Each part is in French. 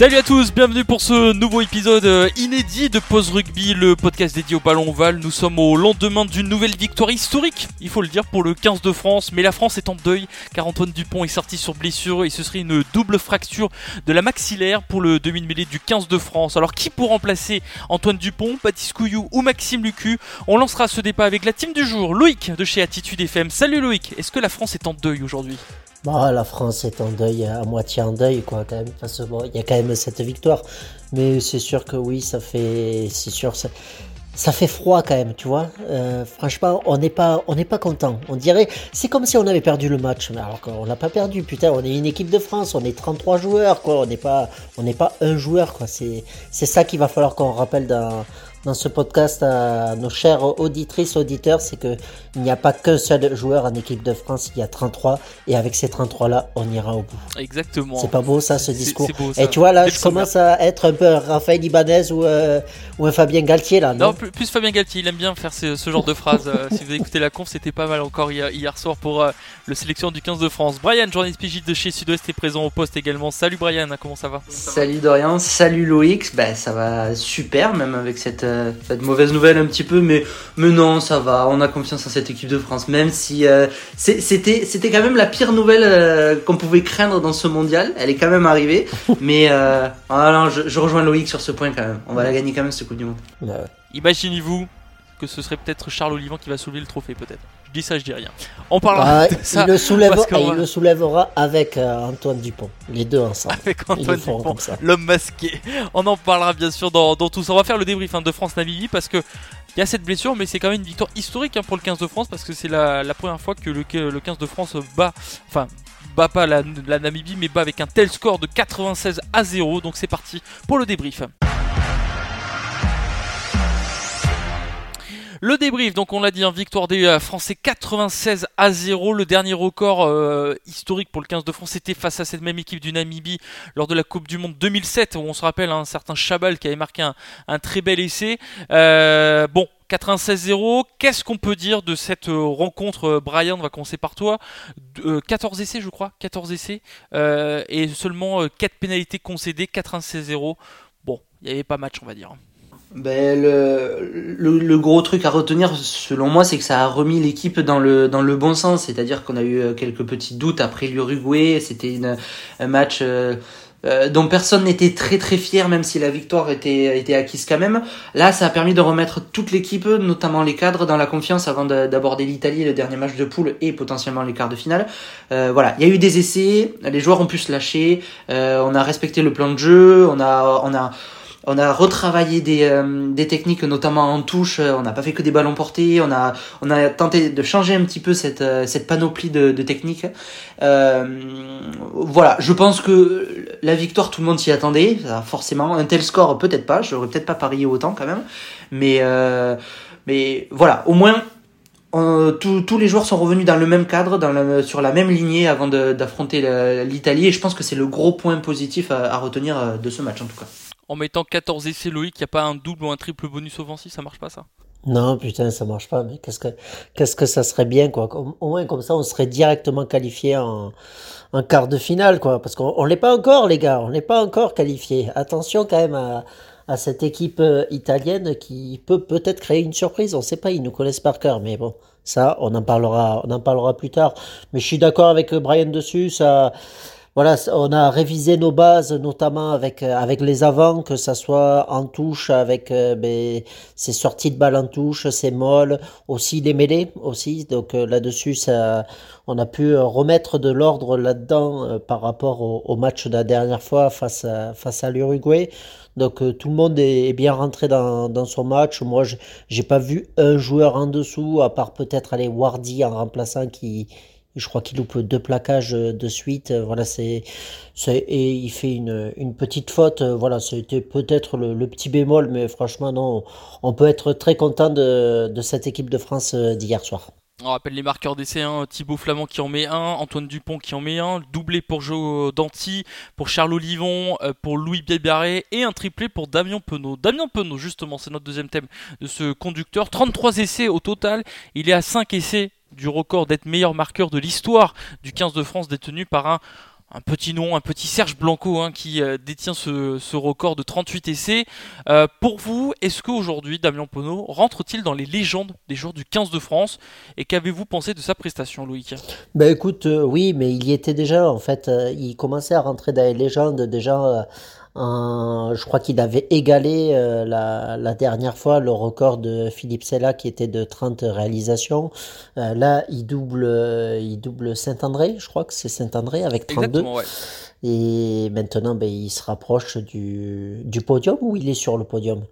Salut à tous, bienvenue pour ce nouveau épisode euh, inédit de Pause Rugby, le podcast dédié au ballon ovale. Nous sommes au lendemain d'une nouvelle victoire historique, il faut le dire, pour le 15 de France. Mais la France est en deuil car Antoine Dupont est sorti sur blessure et ce serait une double fracture de la maxillaire pour le demi-mêlée du 15 de France. Alors qui pour remplacer Antoine Dupont, Baptiste Couillou ou Maxime Lucu? On lancera ce débat avec la team du jour, Loïc de chez Attitude FM. Salut Loïc, est-ce que la France est en deuil aujourd'hui? Bah, la France est en deuil, à moitié en deuil, quoi, quand même. Parce bon, il y a quand même cette victoire. Mais c'est sûr que oui, ça fait. C'est sûr, ça, ça fait froid quand même, tu vois. Euh, franchement, on n'est pas, on n'est pas content. On dirait, c'est comme si on avait perdu le match. Mais alors qu'on l'a pas perdu, putain. On est une équipe de France, on est 33 joueurs, quoi. On n'est pas, on n'est pas un joueur, quoi. C'est, c'est ça qu'il va falloir qu'on rappelle dans, dans ce podcast à nos chères auditrices, auditeurs, c'est que il n'y a pas qu'un seul joueur en équipe de France, il y a 33 et avec ces 33 là, on ira au bout. Exactement. C'est pas beau ça ce C'est- discours. c'est beau, ça. et tu vois là, je commence à être un peu un Raphaël Ibanez ou, euh, ou un Fabien Galtier là. Non, Non, plus, plus Fabien Galtier, il aime bien faire ce, ce genre de phrases. Euh, si vous avez écouté la conf, c'était pas mal encore hier, hier soir pour euh, le sélection du 15 de France. Brian, journaliste PJ de chez Sud-Ouest, est présent au poste également. Salut Brian, comment ça va? Salut Dorian, salut Loïc, bah ça va super même avec cette, euh, cette mauvaise nouvelle un petit peu, mais, mais non ça va, on a confiance en cette équipe de France, même si euh, c'était c'était quand même la pire nouvelle euh, qu'on pouvait craindre dans ce mondial, elle est quand même arrivée, mais euh, ah non, je, je rejoins Loïc sur ce point quand même, on va la gagner quand même cette Coupe du Monde. Imaginez-vous que ce serait peut-être Charles Olivant qui va soulever le trophée, peut-être. Je dis ça, je dis rien. On parlera Ah, de ça il, le soulève, il va- le soulèvera avec euh, Antoine Dupont, les deux ensemble. avec Antoine Dupont. l'homme masqué. On en parlera bien sûr dans, dans tout ça. On va faire le débrief hein, de France-Namibie parce que il y a cette blessure, mais c'est quand même une victoire historique hein, pour le 15 de France parce que c'est la, la première fois que le, que le 15 de France bat, enfin, bat pas la, la Namibie, mais bat avec un tel score de 96 à 0. Donc c'est parti pour le débrief. Le débrief, donc on l'a dit, un victoire des euh, Français 96 à 0. Le dernier record euh, historique pour le 15 de France était face à cette même équipe du Namibie lors de la Coupe du Monde 2007, où on se rappelle un certain Chabal qui avait marqué un, très bel essai. Euh, bon. 96-0, qu'est-ce qu'on peut dire de cette rencontre Brian, on va commencer par toi. D- euh, 14 essais je crois, 14 essais, et seulement euh, 4 pénalités concédées, 96-0. Bon, il n'y avait pas match on va dire. Ben, le, le, le gros truc à retenir, selon moi, c'est que ça a remis l'équipe dans le, dans le bon sens. C'est-à-dire qu'on a eu euh, quelques petits doutes après l'Uruguay. C'était un match euh, euh, dont personne n'était très très fier, même si la victoire était, était acquise quand même. Là, ça a permis de remettre toute l'équipe, notamment les cadres, dans la confiance avant de- d'aborder l'Italie, le dernier match de poule et potentiellement les quarts de finale. Euh, voilà, il y a eu des essais, les joueurs ont pu se lâcher, euh, on a respecté le plan de jeu, on a, on a, on a retravaillé des, euh, des techniques, notamment en touche. On n'a pas fait que des ballons portés. On a, on a tenté de changer un petit peu cette, euh, cette panoplie de, de techniques. Euh, voilà, je pense que la victoire, tout le monde s'y attendait. Forcément, un tel score, peut-être pas. J'aurais peut-être pas parié autant quand même. Mais, euh, mais voilà, au moins. tous- tous les joueurs sont revenus dans le même cadre, sur la même lignée avant d'affronter l'Italie et je pense que c'est le gros point positif à, retenir de ce match en tout cas. En mettant 14 essais Loïc, il n'y a pas un double ou un triple bonus offensif, ça marche pas ça? Non, putain, ça marche pas. Mais qu'est-ce que, qu'est-ce que ça serait bien, quoi? Au moins, comme ça, on serait directement qualifié en, quart de finale, quoi. Parce qu'on on l'est pas encore, les gars. On n'est pas encore qualifié. Attention quand même à, cette équipe euh, italienne qui peut peut-être créer une surprise. On sait pas, ils nous connaissent par cœur. Mais bon, ça, on en parlera, on en parlera plus tard. Mais je suis d'accord avec euh, Brian dessus. Ça, voilà, on a révisé nos bases, notamment avec, euh, avec les avants, que ça soit en touche, avec euh, ben, ces sorties de balles en touche, ces molles, aussi des mêlées, aussi. Donc euh, là-dessus, ça, on a pu euh, remettre de l'ordre là-dedans par rapport au, match de la dernière fois face à, face à l'Uruguay. Donc tout le monde est, bien rentré dans, dans son match. Moi, j'ai pas vu un joueur en dessous, à part peut-être aller Wardy en remplaçant qui Je crois qu'il loupe deux plaquages de suite. Voilà, c'est, et il fait une, petite faute. Voilà, c'était peut-être le, petit bémol, mais franchement, non, on peut être très content de, cette équipe de France d'hier soir. On rappelle les marqueurs d'essai, hein, Thibaut Flamand qui en met un, Antoine Dupont qui en met un, doublé pour Joe Danti, pour Charles Olivon, euh, pour Louis Bielbarré et un triplé pour Damien Penaud. Damien Penaud, justement, c'est notre deuxième thème de ce conducteur. 33 essais au total, il est à 5 essais du record d'être meilleur marqueur de l'histoire du 15 de France détenu par un un petit nom, un petit Serge Blanco hein, qui euh, détient ce, record de 38 essais. Euh, pour vous, est-ce qu'aujourd'hui Damien Penaud rentre-t-il dans les légendes des joueurs du 15 de France? Et qu'avez-vous pensé de sa prestation, Loïc? Ben écoute, euh, oui, mais il y était déjà en fait. il commençait à rentrer dans les légendes déjà je crois qu'il avait égalé euh, la, dernière fois le record de Philippe Sella qui était de 30 réalisations. Euh, là, il double, euh, il double Saint-André, je crois que c'est Saint-André avec 32. Et maintenant, ben, il se rapproche du, du podium ou il est sur le podium?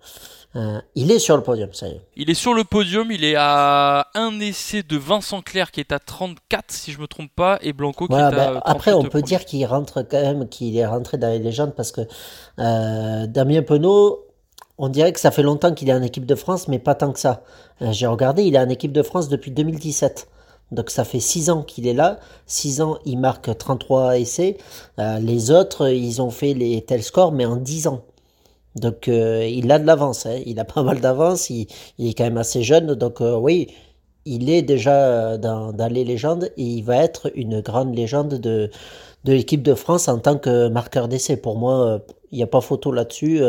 Euh, il est sur le podium, ça y est. Il est sur le podium, il est à un essai de Vincent Clerc qui est à 34 si je me trompe pas et Blanco qui est à ben, Après on peut dire qu'il rentre quand même qu'il est rentré dans les légendes parce que euh, Damien Penaud on dirait que ça fait longtemps qu'il est en équipe de France mais pas tant que ça. Euh, j'ai regardé, il est en équipe de France depuis 2017. Donc ça fait 6 ans qu'il est là, 6 ans il marque 33 essais, les autres ils ont fait les tels scores mais en 10 ans. Donc euh, il a de l'avance, hein. il a pas mal d'avance, il, est quand même assez jeune, donc euh, oui, il est déjà euh, dans, les légendes et il va être une grande légende de, de l'équipe de France en tant que marqueur d'essai. Pour moi, il n'y a pas photo là-dessus.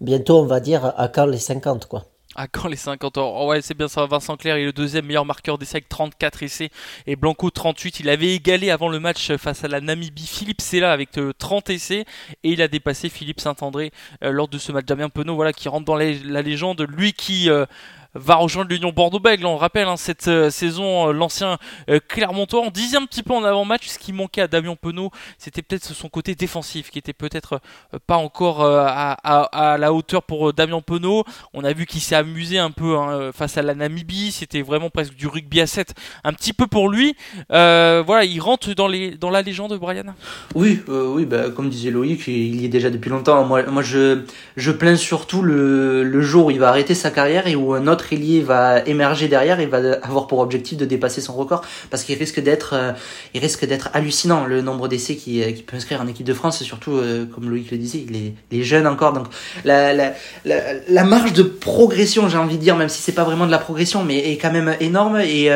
bientôt, on va dire à quand les 50, quoi. À quand les 50 ans oh Ouais, c'est bien ça. Vincent Clerc est le deuxième meilleur marqueur d'essai avec 34 essais et Blanco 38. Il avait égalé avant le match face à la Namibie Philippe Sella avec 30 euh, essais et il a dépassé Philippe Saint-André euh, lors de ce match. Damien Penaud, voilà, qui rentre dans la, légende. Lui qui euh, va rejoindre l'Union Bordeaux-Bègles. On rappelle hein, cette euh, saison, euh, l'ancien euh, Clermontois. On disait un petit peu en avant-match ce qui manquait à Damien Penaud, c'était peut-être son côté défensif qui était peut-être pas encore à, la hauteur pour Damien Penaud. On a vu qu'il s'est amusé un peu hein, face à la Namibie. C'était vraiment presque du rugby à 7, un petit peu pour lui. voilà, il rentre dans la légende, Brian? Oui, oui, bah, comme disait Loïc, il y est déjà depuis longtemps. Moi, moi je, je plains surtout le, le jour où il va arrêter sa carrière et où un autre autre va émerger derrière et va avoir pour objectif de dépasser son record parce qu'il risque d'être euh, il risque d'être hallucinant le nombre d'essais qui, euh, qui peut inscrire en équipe de France et surtout euh, comme Loïc le disait il est, encore. Donc la, la marge de progression j'ai envie de dire même si c'est pas vraiment de la progression mais est quand même énorme et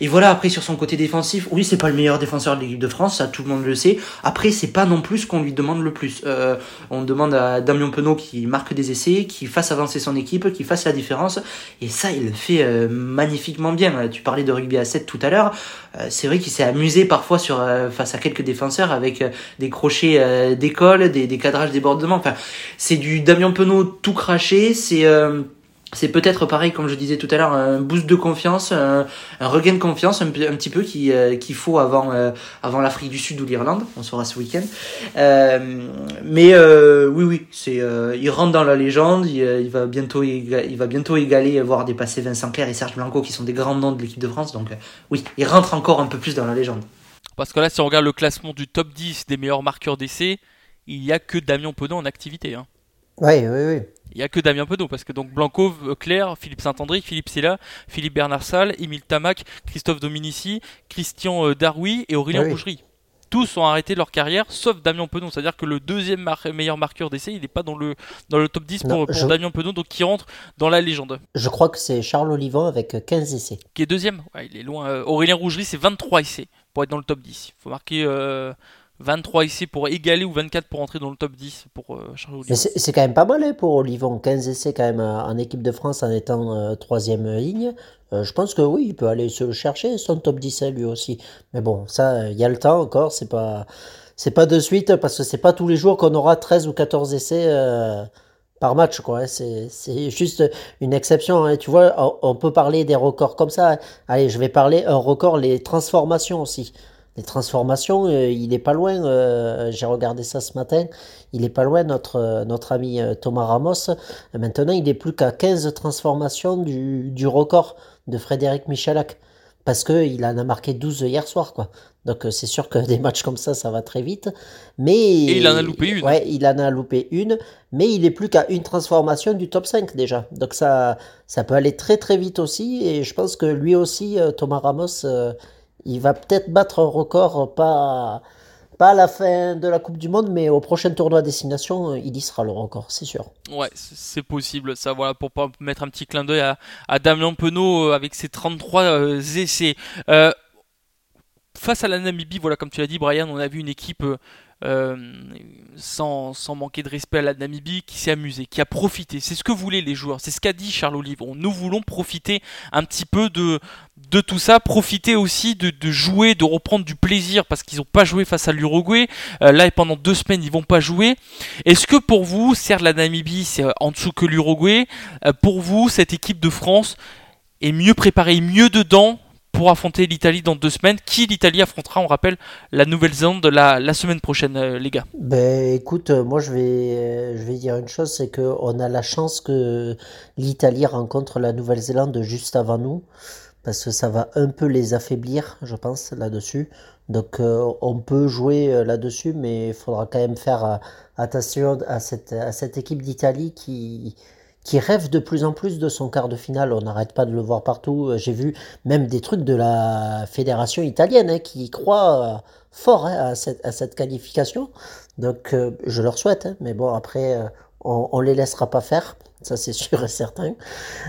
et voilà, après sur son côté défensif, oui, c'est pas le meilleur défenseur de l'équipe de France, ça tout le monde le sait. Après, c'est pas non plus ce qu'on lui demande le plus. Euh, on demande à Damien Penaud qui marque des essais, qui fasse avancer son équipe, qui fasse la différence. Et ça, il le fait euh, magnifiquement bien. Tu parlais de rugby à 7 tout à l'heure. Euh, c'est vrai qu'il s'est amusé parfois sur face à quelques défenseurs avec des crochets d'école, des, des cadrages débordements. Enfin, c'est du Damien Penaud tout craché. C'est c'est peut-être pareil, comme je disais tout à l'heure, un boost de confiance, un, regain de confiance un, un petit peu euh, qu'il faut avant, euh, avant l'Afrique du Sud ou l'Irlande. On sera ce week-end. Euh, mais oui, oui, c'est, il rentre dans la légende. Il, va bientôt, il va bientôt égaler, voire dépasser Vincent Clerc et Serge Blanco, qui sont des grands noms de l'équipe de France. Donc oui, il rentre encore un peu plus dans la légende. Parce que là, si on regarde le classement du top 10 des meilleurs marqueurs d'essai, il n'y a que Damien Penaud en activité. Hein. Oui, oui, oui. Il n'y a que Damien Penaud, parce que donc Blanco, Claire, Philippe Saint-André, Philippe Silla, Philippe Bernard Salle, Émile Tamac, Christophe Dominici, Christian euh, Daroui et Aurélien Boucherie. Tous ont arrêté leur carrière, sauf Damien Penaud. C'est-à-dire que le deuxième meilleur marqueur d'essai, il n'est pas dans le, dans le top 10 pour, Damien Penaud, donc qui rentre dans la légende. Je crois que c'est Charles Olivant avec 15 essais. Qui est deuxième Il est loin. Euh, Aurélien Rougerie, c'est 23 essais pour être dans le top 10. Il faut marquer. Euh, 23 essais pour égaler ou 24 pour entrer dans le top 10 pour euh, Charles. C'est quand même pas mal hein, pour Olivon, 15 essais quand même euh, en équipe de France en étant euh, troisième ligne. je pense que oui, il peut aller se chercher, son top 10 lui aussi. Mais bon, ça, il y a le temps encore, c'est pas, c'est pas de suite parce que c'est pas tous les jours qu'on aura 13 ou 14 essais par match. Hein. C'est juste une exception. Hein. Tu vois, on peut parler des records comme ça. Allez, je vais parler un record, les transformations aussi les transformations, euh, il est pas loin. Euh, j'ai regardé ça ce matin. Il est pas loin, notre, euh, notre ami Thomas Ramos. Maintenant, il est plus qu'à 15 transformations du, du record de Frédéric Michalak. parce qu'il en a marqué 12 hier soir, quoi. Donc c'est sûr que des matchs comme ça, ça va très vite. Mais Et il en a loupé une. Ouais, il en a loupé une, mais il est plus qu'à une transformation du top 5 déjà. Donc ça, ça peut aller très très vite aussi. Et je pense que lui aussi, Thomas Ramos, euh, il va peut-être battre un record, pas, pas à la fin de la Coupe du Monde, mais au prochain tournoi destination, euh, il y sera le record, c'est sûr. Ouais, c'est possible. Ça, voilà, pour pas mettre un petit clin d'œil à, à Damien Penaud euh, avec ses 33 euh, essais. Euh, face à la Namibie, voilà, comme tu l'as dit, Brian, on a vu une équipe euh, sans, manquer de respect à la Namibie qui s'est amusée, qui a profité. C'est ce que voulaient les joueurs. C'est ce qu'a dit Charles Olivon. Nous voulons profiter un petit peu de, tout ça, profiter aussi de, jouer, de reprendre du plaisir parce qu'ils n'ont pas joué face à l'Uruguay. Euh, là, et pendant deux semaines, ils vont pas jouer. Est-ce que pour vous, certes, la Namibie, c'est euh, en dessous que l'Uruguay, pour vous, cette équipe de France est mieux préparée, mieux dedans pour affronter l'Italie dans deux semaines Qui l'Italie affrontera, on rappelle, la Nouvelle-Zélande la, semaine prochaine, euh, les gars? Ben écoute, euh, moi je vais, euh, je vais dire une chose, c'est que on a la chance que l'Italie rencontre la Nouvelle-Zélande juste avant nous, parce que ça va un peu les affaiblir, je pense, là-dessus. Donc on peut jouer là-dessus, mais il faudra quand même faire attention à cette, à cette équipe d'Italie qui, qui rêve de plus en plus de son quart de finale. On n'arrête pas de le voir partout. Euh, J'ai vu même des trucs de la fédération italienne hein, qui croient euh, fort hein, à cette, qualification. Donc euh, je leur souhaite, hein, mais bon après on, on les laissera pas faire, ça c'est sûr et certain.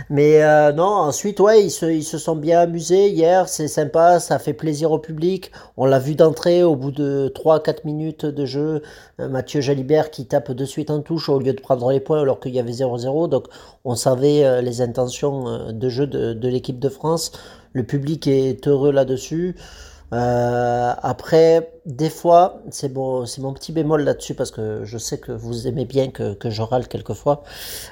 Mais euh, non, ensuite ouais, ils se, ils sont bien amusés hier, c'est sympa, ça fait plaisir au public. On l'a vu d'entrée au bout de 3-4 minutes de jeu, euh, Mathieu Jalibert qui tape de suite en touche au lieu de prendre les points alors qu'il y avait 0-0. Donc on savait euh, les intentions de jeu de l'équipe de France. Le public est heureux là-dessus. Euh, après, des fois, c'est bon, c'est mon petit bémol là-dessus parce que je sais que vous aimez bien que, que je râle quelquefois.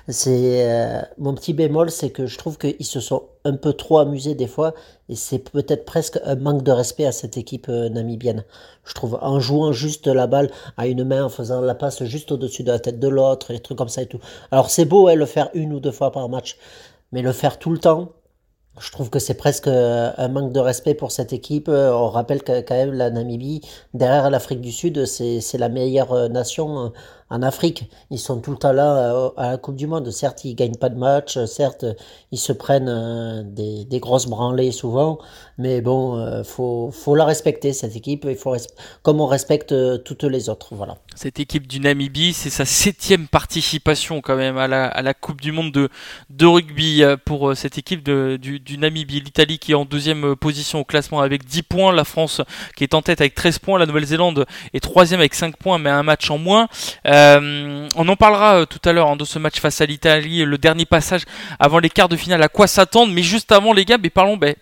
C'est euh, mon petit bémol, c'est que je trouve qu'ils se sont un peu trop amusés des fois et c'est peut-être presque un manque de respect à cette équipe euh, namibienne. Je trouve en jouant juste la balle à une main, en faisant la passe juste au-dessus de la tête de l'autre, les trucs comme ça et tout. Alors c'est beau, hein, le faire une ou deux fois par match, mais le faire tout le temps. Je trouve que c'est presque euh, un manque de respect pour cette équipe. Euh, On rappelle quand même la Namibie, derrière l'Afrique du Sud, c'est la meilleure euh, nation en Afrique. Ils sont tout le temps là euh, à la Coupe du Monde. Certes, ils gagnent pas de match. Certes, ils se prennent euh, des, grosses branlées souvent. Mais bon, euh, faut, faut la respecter, cette équipe. Il faut comme on respecte toutes les autres. Voilà. Cette équipe du Namibie, c'est sa septième participation quand même à la, Coupe du Monde de, rugby pour cette équipe du, Namibie. L'Italie qui est en deuxième position au classement avec 10 points, la France qui est en tête avec 13 points, la Nouvelle-Zélande est troisième avec 5 points mais un match en moins. On en parlera euh, tout à l'heure hein, de ce match face à l'Italie, le dernier passage avant les quarts de finale, à quoi s'attendre, mais juste avant les gars, mais parlons ben,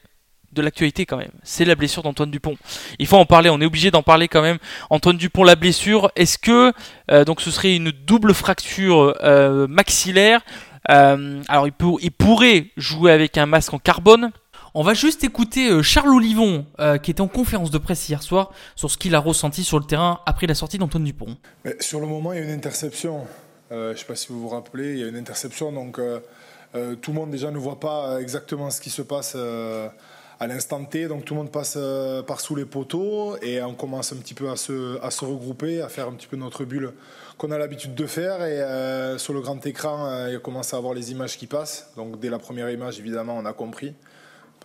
de l'actualité quand même. C'est la blessure d'Antoine Dupont. Il faut en parler, on est obligé d'en parler quand même. Antoine Dupont, la blessure, est-ce que euh, donc ce serait une double fracture euh, maxillaire? Euh, Alors il pourrait jouer avec un masque en carbone. On va juste écouter euh, Charles Olivon, euh, qui était en conférence de presse hier soir, sur ce qu'il a ressenti sur le terrain après la sortie d'Antoine Dupont. Mais sur le moment, il y a une interception. Euh, je ne sais pas si vous vous rappelez, il y a une interception. Donc, tout le monde déjà ne voit pas exactement ce qui se passe à l'instant T. Donc, tout le monde passe par sous les poteaux et on commence un petit peu à se, regrouper, à faire un petit peu notre bulle qu'on a l'habitude de faire. Et sur le grand écran, euh, il commence à avoir les images qui passent. Donc, dès la première image, évidemment, on a compris.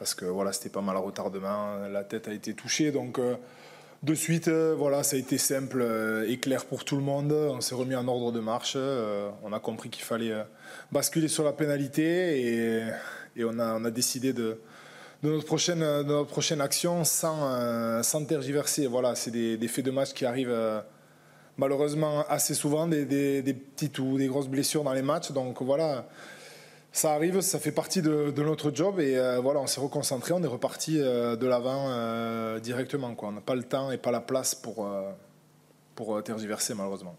Parce que voilà, c'était pas mal à retardement, la tête a été touchée. Donc, euh, de suite, euh, voilà, ça a été simple euh, et clair pour tout le monde. On s'est remis en ordre de marche. on a compris qu'il fallait basculer sur la pénalité et, on, a, décidé de, notre prochaine, action sans, sans tergiverser. Voilà, c'est des, faits de match qui arrivent malheureusement assez souvent, des, des, des petites ou des grosses blessures dans les matchs. Donc voilà, ça arrive, ça fait partie de, notre job et euh, voilà, on s'est reconcentré, on est reparti euh, de l'avant euh, directement. Quoi. On n'a pas le temps et pas la place pour, tergiverser malheureusement.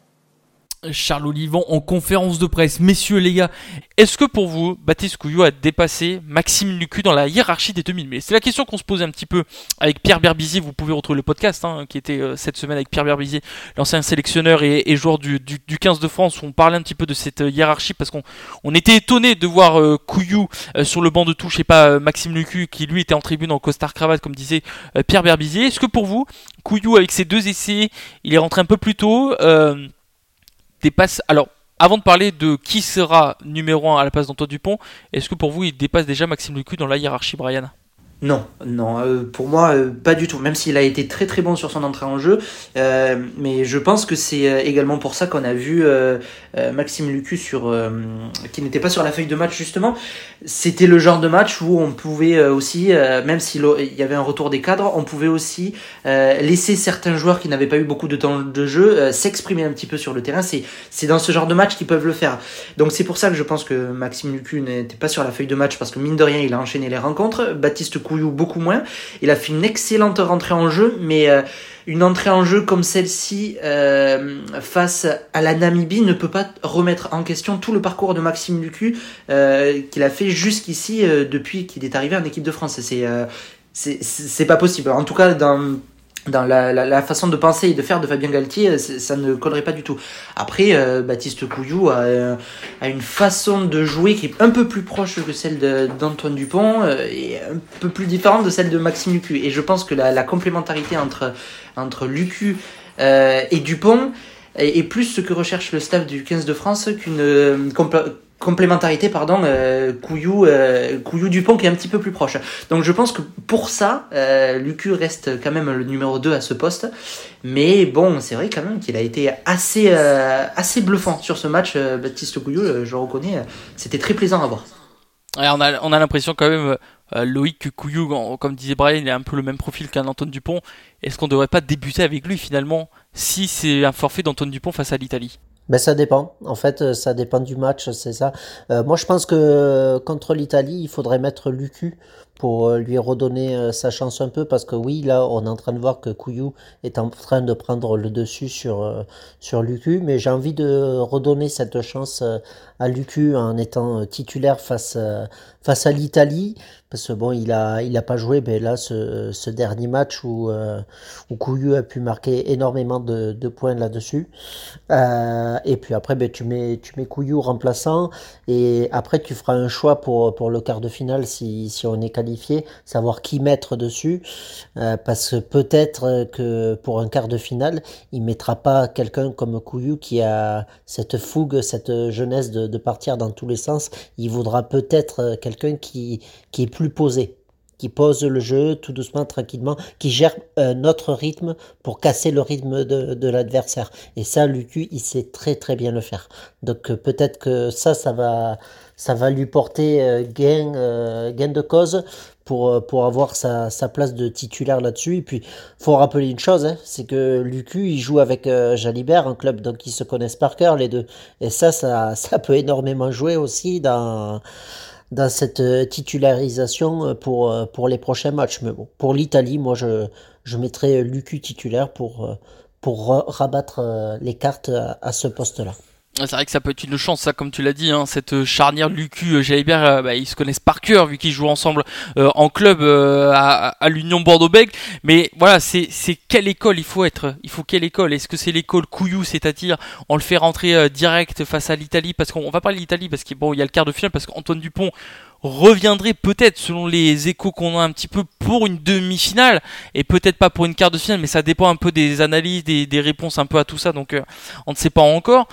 Charles Olivon en conférence de presse. Messieurs les gars, est-ce que pour vous, Baptiste Couillou a dépassé Maxime Lucu dans la hiérarchie des 2000 Mais c'est la question qu'on se posait un petit peu avec Pierre Berbizier. Vous pouvez retrouver le podcast hein, qui était euh, cette semaine avec Pierre Berbizier, l'ancien sélectionneur et, joueur du, du, du 15 de France. Où on parlait un petit peu de cette euh, hiérarchie parce qu'on on était étonné de voir euh, Couillou sur le banc de touche et pas Maxime Lucu qui lui était en tribune en costard cravate comme disait Pierre Berbizier. Est-ce que pour vous, Couillou avec ses deux essais, il est rentré un peu plus tôt dépasse. Alors, avant de parler de qui sera numéro 1 à la place d'Antoine Dupont, est-ce que pour vous il dépasse déjà Maxime Lucu dans la hiérarchie, Brian? Non, non, euh, pour moi, euh, pas du tout. Même s'il a été très très bon sur son entrée en jeu, euh, mais je pense que c'est également pour ça qu'on a vu Maxime Lucu qui n'était pas sur la feuille de match justement. C'était le genre de match où on pouvait aussi, même s'il y avait un retour des cadres, on pouvait aussi laisser certains joueurs qui n'avaient pas eu beaucoup de temps de jeu s'exprimer un petit peu sur le terrain. C'est c'est dans ce genre de match qu'ils peuvent le faire. Donc c'est pour ça que je pense que Maxime Lucu n'était pas sur la feuille de match parce que mine de rien il a enchaîné les rencontres. Baptiste Beaucoup moins. Il a fait une excellente rentrée en jeu, mais euh, une entrée en jeu comme celle-ci euh, face à la Namibie ne peut pas remettre en question tout le parcours de Maxime Lucu euh, qu'il a fait jusqu'ici depuis qu'il est arrivé en équipe de France. C'est c'est pas possible. En tout cas dans dans la, la, la façon de penser et de faire de Fabien Galtier, euh, ça ne collerait pas du tout. Après, euh, Baptiste Couillou a, euh, a une façon de jouer qui est un peu plus proche que celle d'Antoine Dupont euh, et un peu plus différente de celle de Maxime Lucu. Et je pense que la, la complémentarité entre, entre Lucu euh, et Dupont est, plus ce que recherche le staff du 15 de France qu'une complémentarité pardon euh, Couillou euh, Couillou Dupont qui est un petit peu plus proche. Donc je pense que pour ça euh, Lucu reste quand même le numéro 2 à ce poste. Mais bon c'est vrai quand même qu'il a été assez euh, assez bluffant sur ce match euh, Baptiste Couillou je reconnais c'était très plaisant à voir. On a, on a l'impression quand même, Loïc Couillou, comme disait Brian, il a un peu le même profil qu'un Antoine Dupont. Est-ce qu'on devrait pas débuter avec lui finalement si c'est un forfait d'Antoine Dupont face à l'Italie? Ben ça dépend. En fait, euh, ça dépend du match, c'est ça. Euh, moi, je pense que euh, contre l'Italie, il faudrait mettre Lucu pour euh, lui redonner euh, sa chance un peu, parce que oui, là, on est en train de voir que Couillou est en train de prendre le dessus sur euh, sur Lucu, mais j'ai envie de redonner cette chance à Lucu en étant titulaire face face à l'Italie, parce que bon, il a il a pas joué, mais là, ce ce dernier match où où Couillou a pu marquer énormément de, points là-dessus. Et puis après, ben, tu mets, tu mets Couillou remplaçant. Et après, tu feras un choix pour, pour le quart de finale si, si on est savoir qui mettre dessus. Euh, parce que peut-être que pour un quart de finale, il mettra pas quelqu'un comme Couillou qui a cette fougue, cette jeunesse de, partir dans tous les sens. Il voudra peut-être quelqu'un qui, qui est plus posé qui pose le jeu tout doucement, tranquillement, qui gère euh, notre rythme pour casser le rythme de, de l'adversaire. Et ça, Lucu, il sait très très bien le faire. Donc euh, peut-être que ça, ça va, ça va lui porter euh, gain, euh, gain de cause pour, euh, avoir sa, place de titulaire là-dessus. Et puis, faut rappeler une chose, hein, c'est que Lucu, il joue avec Jalibert, un club donc ils se connaissent par cœur les deux. Et ça, ça, peut énormément jouer aussi dans cette titularisation pour, les prochains matchs. Mais bon, pour l'Italie, moi, je, je mettrais Lucu titulaire pour, pour ra- rabattre les cartes à ce poste-là. C'est vrai que ça peut être une chance, ça, comme tu l'as dit, hein, cette charnière Lucu, Jalibert, euh, bah, ils se connaissent par cœur vu qu'ils jouent ensemble euh, en club euh, à, l'Union Bordeaux-Bègles. Mais voilà, c'est quelle école il faut être Il faut quelle école? Est-ce que c'est l'école Couillou, c'est-à-dire on le fait rentrer euh, direct face à l'Italie? Parce qu'on on va parler de l'Italie parce qu'il bon, il y a le quart de finale parce qu'Antoine Dupont reviendrait peut-être selon les échos qu'on a un petit peu pour une demi-finale et peut-être pas pour une quart de finale mais ça dépend un peu des analyses des, des réponses un peu à tout ça donc euh, on ne sait pas encore.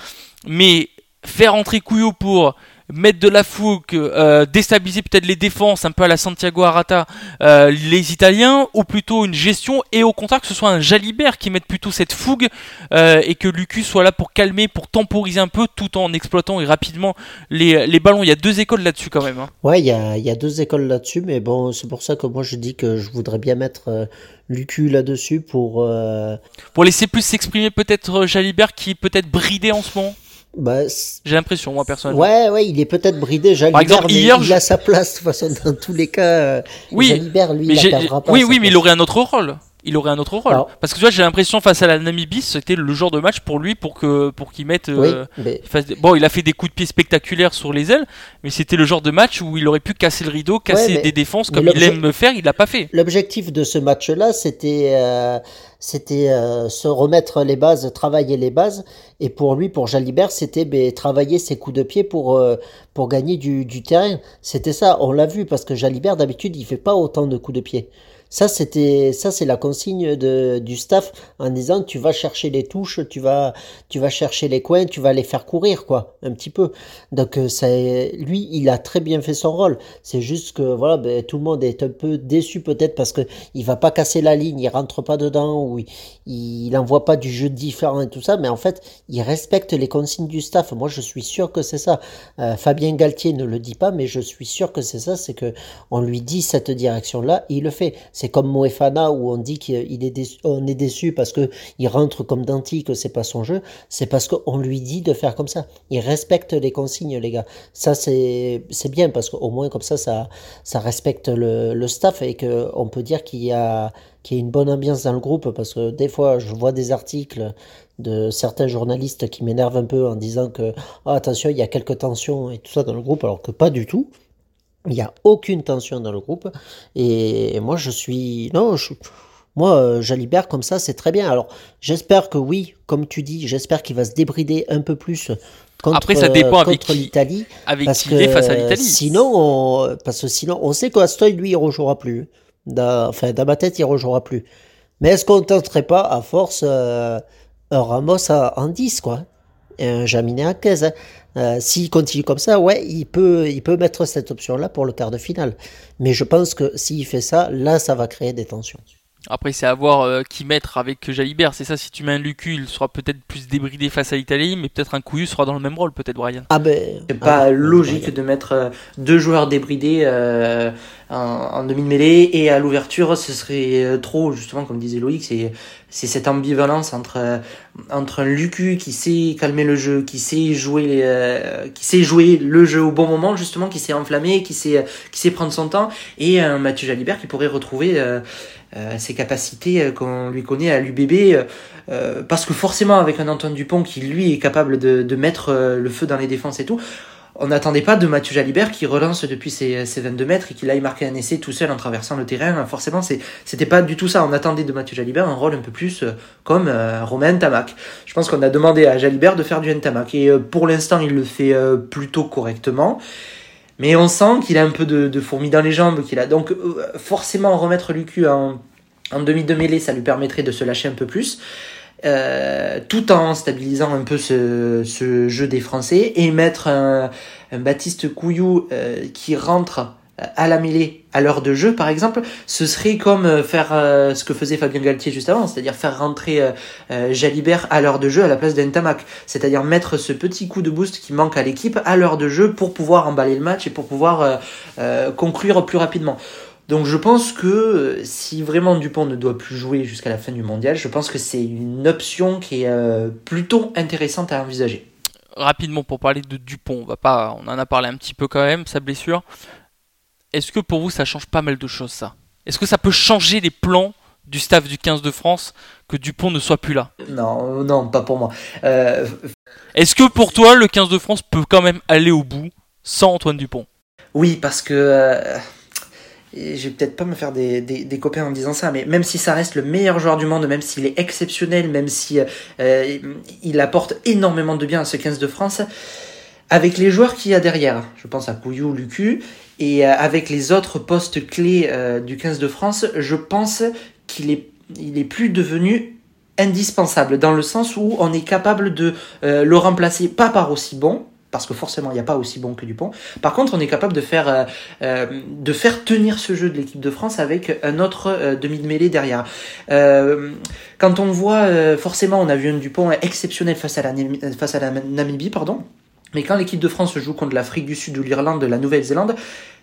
Mais faire entrer Couillot pour mettre de la fougue, euh, déstabiliser peut-être les défenses un peu à la Santiago Arata, euh, les Italiens, ou plutôt une gestion et au contraire que ce soit un Jalibert qui mette plutôt cette fougue euh, et que Lucas soit là pour calmer, pour temporiser un peu tout en exploitant et rapidement les, les ballons. Il y a deux écoles là-dessus quand même. Hein. Ouais, il y a, il y a deux écoles là-dessus, mais bon, c'est pour ça que moi je dis que je voudrais bien mettre euh, Lucu là-dessus pour. euh, Pour laisser plus s'exprimer peut-être euh, Jalibert qui est peut-être bridé en ce moment. Bah, J'ai l'impression moi personnellement. ouais, ouais, il est peut-être bridé, Jalibert, exemple, mais hier, il je- a sa place de toute façon dans tous les cas. euh, Oui, Jalibert, lui, mais il la perdra pas. oui, oui, mais il aurait un autre rôle. Il aurait un autre rôle. Parce que tu vois, j'ai l'impression face à la Namibie, c'était le genre de match pour lui pour que pour qu'il mette. Euh, bon, il a fait des coups de pied spectaculaires sur les ailes, mais c'était le genre de match où il aurait pu casser le rideau, casser des défenses comme il aime me faire. Il l'a pas fait. L'objectif de ce match-là, c'était euh, c'était euh, se remettre les bases, travailler les bases. Et pour lui, pour Jalibert, c'était travailler ses coups de pied pour pour gagner du, du terrain. C'était ça. On l'a vu parce que Jalibert d'habitude, il fait pas autant de coups de pied. Ça, c'était, ça, c'est la consigne du staff en disant tu vas chercher les touches, tu vas, tu vas chercher les coins, tu vas les faire courir, quoi, un petit peu. Donc, euh, c'est, lui, il a très bien fait son rôle. C'est juste que, voilà, ben, tout le monde est un peu déçu peut-être parce que il va pas casser la ligne, il rentre pas dedans ou il, il envoie pas du jeu différent et tout ça, mais en fait, il respecte les consignes du staff. Moi, je suis sûr que c'est ça. Euh, Fabien Galtier ne le dit pas, mais je suis sûr que c'est ça. C'est que on lui dit cette direction-là, il le fait. C'est comme Moefana où on dit qu'il est déçu, on est déçu parce que il rentre comme Danti, que c'est pas son jeu. C'est parce qu'on lui dit de faire comme ça. Il respecte les consignes, les gars. Ça, c'est, c'est bien parce qu'au moins comme ça, ça, ça respecte le, le staff et que on peut dire qu'il y a, qu'il y a une bonne ambiance dans le groupe parce que des fois, je vois des articles de certains journalistes qui m'énervent un peu en disant que, oh, attention, il y a quelques tensions et tout ça dans le groupe, alors que pas du tout. Il n'y a aucune tension dans le groupe. Et moi, je suis. Non, je... moi, euh, Jalibert, comme ça, c'est très bien. Alors, j'espère que oui, comme tu dis, j'espère qu'il va se débrider un peu plus contre, Après, ça dépend contre l'Italie. Avec parce qui face à l'Italie. Sinon, on... parce que sinon, on sait qu'Astoy, lui, il ne rejouera plus. Dans... Enfin, dans ma tête, il ne rejouera plus. Mais est-ce qu'on ne tenterait pas, à force, euh, un Ramos à... en 10, quoi? Un Jaminet à 15 hein euh, s'il continue comme ça, ouais, il peut, il peut mettre cette option-là pour le quart de finale. Mais je pense que s'il fait ça, là, ça va créer des tensions. Après, c'est à voir euh, qui mettre avec Jalibert. C'est ça, si tu mets un Lucu, il sera peut-être plus débridé face à l'Italie, mais peut-être un Couillu sera dans le même rôle, peut-être Brian. Ah ben, c'est pas ah, logique de mettre euh, deux joueurs débridés euh, en, demi-mêlée. Et à l'ouverture, ce serait trop, justement, comme disait Loïc, c'est c'est cette ambivalence entre entre un Lucu qui sait calmer le jeu, qui sait jouer qui sait jouer le jeu au bon moment justement, qui sait enflammer, qui sait qui sait prendre son temps. Et un Mathieu Jalibert qui pourrait retrouver euh, ses capacités euh, qu'on lui connaît à l'UBB, euh, parce que forcément avec un Antoine Dupont qui lui est capable de, de mettre le feu dans les défenses et tout, on n'attendait pas de Mathieu Jalibert qui relance depuis ses, ses 22 mètres et qu'il aille marquer un essai tout seul en traversant le terrain. Forcément, c'était pas du tout ça. On attendait de Mathieu Jalibert un rôle un peu plus comme euh, Romain Tamac. Je pense qu'on a demandé à Jalibert de faire du Ntamak et pour l'instant, il le fait plutôt correctement. Mais on sent qu'il a un peu de, de fourmis dans les jambes, qu'il a donc euh, forcément remettre Lucu en, en demi de mêlée, ça lui permettrait de se lâcher un peu plus. Euh, tout en stabilisant un peu ce, ce, jeu des Français et mettre un, Baptiste Couillou euh, qui rentre à la mêlée à l'heure de jeu, par exemple, ce serait comme euh, faire euh, ce que faisait Fabien Galtier juste avant, c'est-à-dire faire rentrer euh, Jalibert à l'heure de jeu à la place d'Entamac, c'est-à-dire mettre ce petit coup de boost qui manque à l'équipe à l'heure de jeu pour pouvoir emballer le match et pour pouvoir conclure plus rapidement. Donc je pense que si vraiment Dupont ne doit plus jouer jusqu'à la fin du mondial, je pense que c'est une option qui est plutôt intéressante à envisager rapidement pour parler de Dupont, on va pas, on en a parlé un petit peu quand même, sa blessure. Est-ce que pour vous ça change pas mal de choses ça? Est-ce que ça peut changer les plans du staff du 15 de France que Dupont ne soit plus là? Non, non, pas pour moi. Euh, Est-ce que pour toi le 15 de France peut quand même aller au bout sans Antoine Dupont? Oui, parce que... Euh, je vais peut-être pas me faire des, des, copains en disant ça, mais même si ça reste le meilleur joueur du monde, même s'il est exceptionnel, même si euh, il apporte énormément de bien à ce 15 de France, avec les joueurs qu'il y a derrière, je pense à Couillou, Lucu, et euh, avec les autres postes clés euh, du 15 de France, je pense qu'il est, il est plus devenu indispensable, dans le sens où on est capable de euh, le remplacer, pas par aussi bon, parce que forcément il n'y a pas aussi bon que Dupont. Par contre, on est capable de faire de faire tenir ce jeu de l'équipe de France avec un autre demi de mêlée derrière. quand on voit forcément, on a vu un Dupont exceptionnel face à la face à la Namibie, pardon. Mais quand l'équipe de France joue contre l'Afrique du Sud ou l'Irlande, la Nouvelle-Zélande,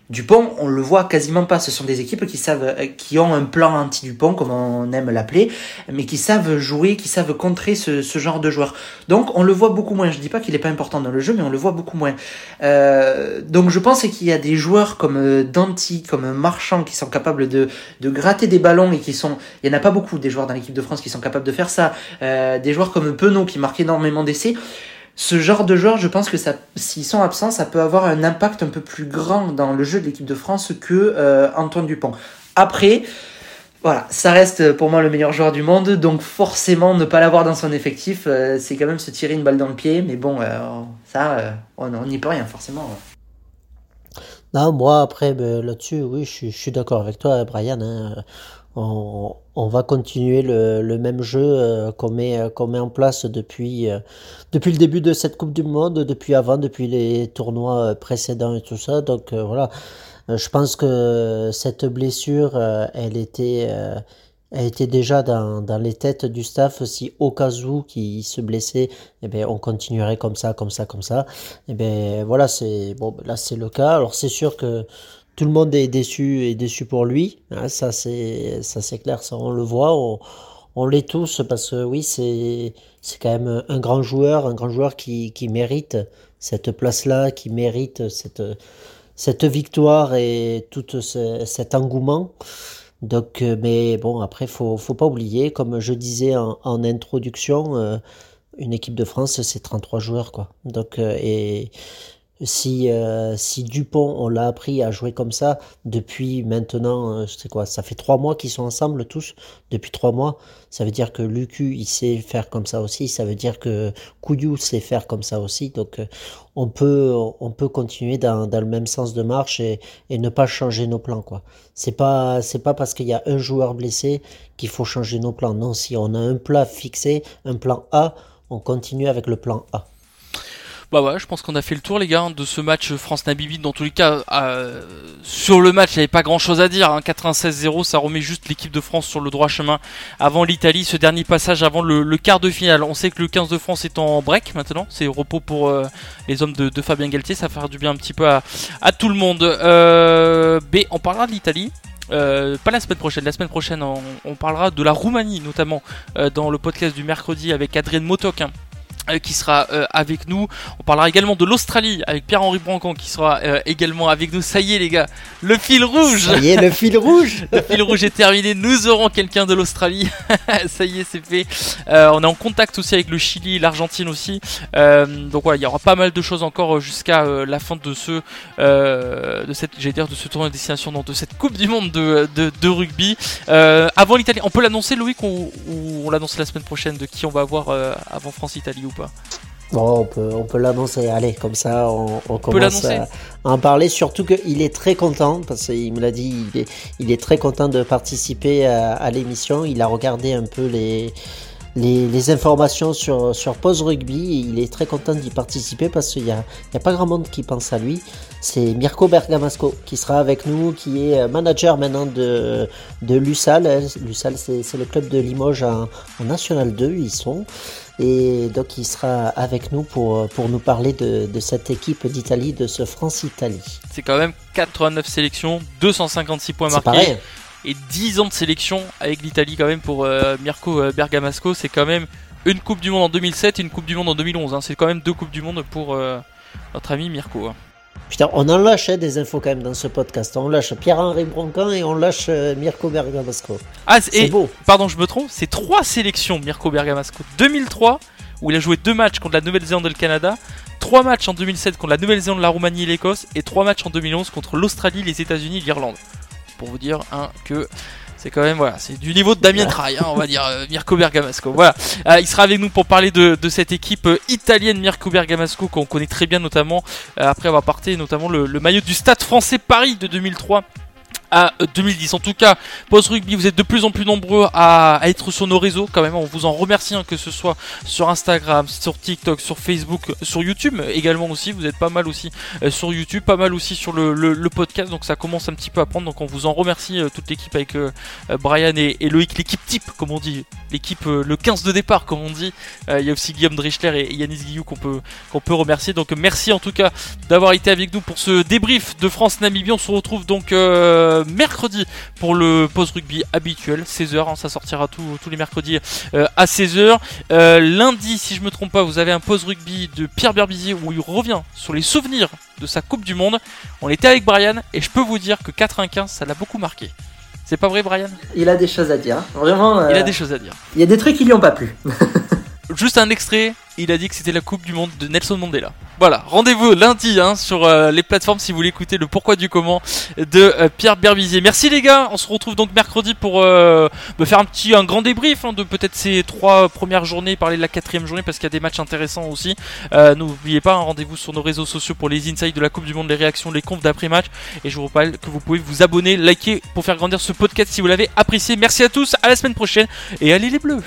Dupont, on le voit quasiment pas. Ce sont des équipes qui savent, euh, qui ont un plan anti-Dupont, comme on aime l'appeler, mais qui savent jouer, qui savent contrer ce, ce, genre de joueurs. Donc, on le voit beaucoup moins. Je dis pas qu'il est pas important dans le jeu, mais on le voit beaucoup moins. Euh, donc, je pense qu'il y a des joueurs comme euh, Danti, comme Marchand, qui sont capables de, de gratter des ballons et qui sont, il y en a pas beaucoup des joueurs dans l'équipe de France qui sont capables de faire ça. Euh, des joueurs comme Penaud qui marquent énormément d'essais ce genre de joueurs, je pense que s'ils sont absents, ça peut avoir un impact un peu plus grand dans le jeu de l'équipe de France que euh, Antoine Dupont. Après, voilà, ça reste pour moi le meilleur joueur du monde, donc forcément ne pas l'avoir dans son effectif, euh, c'est quand même se tirer une balle dans le pied, mais bon, euh, ça, on n'y peut rien forcément. Non, moi après ben, là-dessus, oui, je, je suis d'accord avec toi, Brian. Hein on, va continuer le, même jeu euh, qu'on met, euh, met en place depuis, euh, depuis le début de cette Coupe du Monde, depuis avant, depuis les tournois précédents et tout ça. Donc voilà, je pense que cette blessure, elle était, elle était déjà dans, dans les têtes du staff. Si au cas où qui se blessait, eh bien, on continuerait comme ça, comme ça, comme ça. Et eh bien voilà, bon, là c'est le cas. Alors c'est sûr que tout le monde est déçu et déçu pour lui. Hein, ça c'est ça c'est clair, ça on le voit. On, l'est tous parce que oui c'est c'est quand même un grand joueur, un grand joueur qui, qui mérite cette place-là, qui mérite cette cette victoire et tout ce, cet engouement. Donc, mais bon, après, faut, faut pas oublier, comme je disais en, en introduction, euh, une équipe de France, c'est 33 joueurs, quoi. Donc, euh, et si, euh, si Dupont, on l'a appris à jouer comme ça depuis maintenant, euh, je quoi, ça fait trois mois qu'ils sont ensemble tous, depuis trois mois, ça veut dire que Lucu, il sait faire comme ça aussi, ça veut dire que Couillou sait faire comme ça aussi, donc euh, on, peut, on peut continuer dans, dans le même sens de marche et, et ne pas changer nos plans, quoi. C'est pas, c'est pas parce qu'il y a un joueur blessé qu'il faut changer nos plans, non, si on a un plan fixé, un plan A, on continue avec le plan A. Bah ouais, je pense qu'on a fait le tour les gars hein, de ce match France-Namibie. Dans tous les cas, euh, sur le match, il n'y avait pas grand-chose à dire. Hein. 96-0, ça remet juste l'équipe de France sur le droit chemin avant l'Italie. Ce dernier passage avant le, le, quart de finale. On sait que le 15 de France est en break maintenant. C'est repos pour euh, les hommes de, de, Fabien Galtier. Ça va faire du bien un petit peu à, à tout le monde. Euh, B, on parlera de l'Italie. Euh, pas la semaine prochaine, la semaine prochaine on, on parlera de la Roumanie notamment euh, dans le podcast du mercredi avec Adrien Motok hein, qui sera euh, avec nous. On parlera également de l'Australie avec Pierre-Henri Brancan qui sera euh, également avec nous. Ça y est les gars, le fil rouge. Ça y est, le fil rouge. le fil rouge est terminé. Nous aurons quelqu'un de l'Australie. Ça y est, c'est fait. Euh, on est en contact aussi avec le Chili, l'Argentine aussi. Euh, donc voilà, il y aura pas mal de choses encore jusqu'à la fin de ce de cette, j'allais dire de ce tournoi de destination, non, de cette Coupe du Monde de, de, de rugby. avant l'Italie, on peut l'annoncer Loïc ou, ou on l'annonce la semaine prochaine de qui on va avoir avant France-Italie ou pas Bon, on peut, on peut l'annoncer. Allez, comme ça, on, on commence à, à, en parler. Surtout qu'il est très content, parce qu'il me l'a dit, il est, il est, très content de participer à, à l'émission. Il a regardé un peu les, les, les, informations sur, sur Pause Rugby. il est très content d'y participer parce qu'il n'y a, a, pas grand monde qui pense à lui. C'est Mirko Bergamasco qui sera avec nous, qui est manager maintenant de, de l'USAL. L'USAL, c'est le club de Limoges en, en National 2. Ils sont. Et donc il sera avec nous pour, pour nous parler de, de cette équipe d'Italie, de ce France-Italie. C'est quand même 89 sélections, 256 points marqués. Pareil. Et 10 ans de sélection avec l'Italie quand même pour euh, Mirko Bergamasco. C'est quand même une Coupe du Monde en 2007 et une Coupe du Monde en 2011. Hein. C'est quand même deux Coupes du Monde pour euh, notre ami Mirko. Hein. Putain, on en lâche hein, des infos quand même dans ce podcast. On lâche Pierre-Henri Broncan et on lâche euh, Mirko Bergamasco. Ah, c'est beau. Pardon, je me trompe. C'est trois sélections Mirko Bergamasco. 2003, où il a joué deux matchs contre la Nouvelle-Zélande et le Canada. Trois matchs en 2007 contre la Nouvelle-Zélande, la Roumanie et l'Écosse. Et trois matchs en 2011 contre l'Australie, les États-Unis et l'Irlande. Pour vous dire hein, que c'est quand même voilà, c'est du niveau de Damien Traille, hein, on va dire euh, Mirko Bergamasco. Voilà, euh, il sera avec nous pour parler de, cette équipe euh, italienne Mirko Bergamasco qu'on connaît très bien notamment après avoir porté notamment le, le, maillot du Stade Français Paris de 2003 à 2010. En tout cas, Post Rugby, vous êtes de plus en plus nombreux à, être sur nos réseaux quand même. On vous en remercie, hein, que ce soit sur Instagram, sur TikTok, sur Facebook, sur YouTube également aussi. Vous êtes pas mal aussi euh, sur YouTube, pas mal aussi sur le, podcast. Donc ça commence un petit peu à prendre. Donc on vous en remercie euh, toute l'équipe avec euh, Brian et, Loïc, l'équipe type comme on dit, l'équipe le 15 de départ comme on dit. Il y a aussi Guillaume Drichler et Yanis Guillou qu'on peut, qu'on peut remercier. Donc merci en tout cas d'avoir été avec nous pour ce débrief de France-Namibie. On se retrouve donc mercredi pour le post rugby habituel, 16h, hein, ça sortira tous les mercredis euh, à 16h. Euh, lundi, si je me trompe pas, vous avez un post rugby de Pierre Berbizier où il revient sur les souvenirs de sa Coupe du Monde. On était avec Brian et je peux vous dire que 95, ça l'a beaucoup marqué. C'est pas vrai, Brian? Il a des choses à dire. Vraiment. Il a euh, des choses à dire. Il y a des trucs qui lui ont pas plu. Juste un extrait, il a dit que c'était la Coupe du Monde de Nelson Mandela. Voilà, rendez-vous lundi hein, sur euh, les plateformes si vous voulez écouter le pourquoi du comment de euh, Pierre Berbizier. Merci les gars, on se retrouve donc mercredi pour euh, faire un petit, un grand débrief hein, de peut-être ces trois premières journées, parler de la quatrième journée parce qu'il y a des matchs intéressants aussi. N'oubliez pas, un rendez-vous sur nos réseaux sociaux pour les insights de la Coupe du Monde, les réactions, les confs d'après-match. Et je vous rappelle que vous pouvez vous abonner, liker pour faire grandir ce podcast si vous l'avez apprécié. Merci à tous, à la semaine prochaine et allez les bleus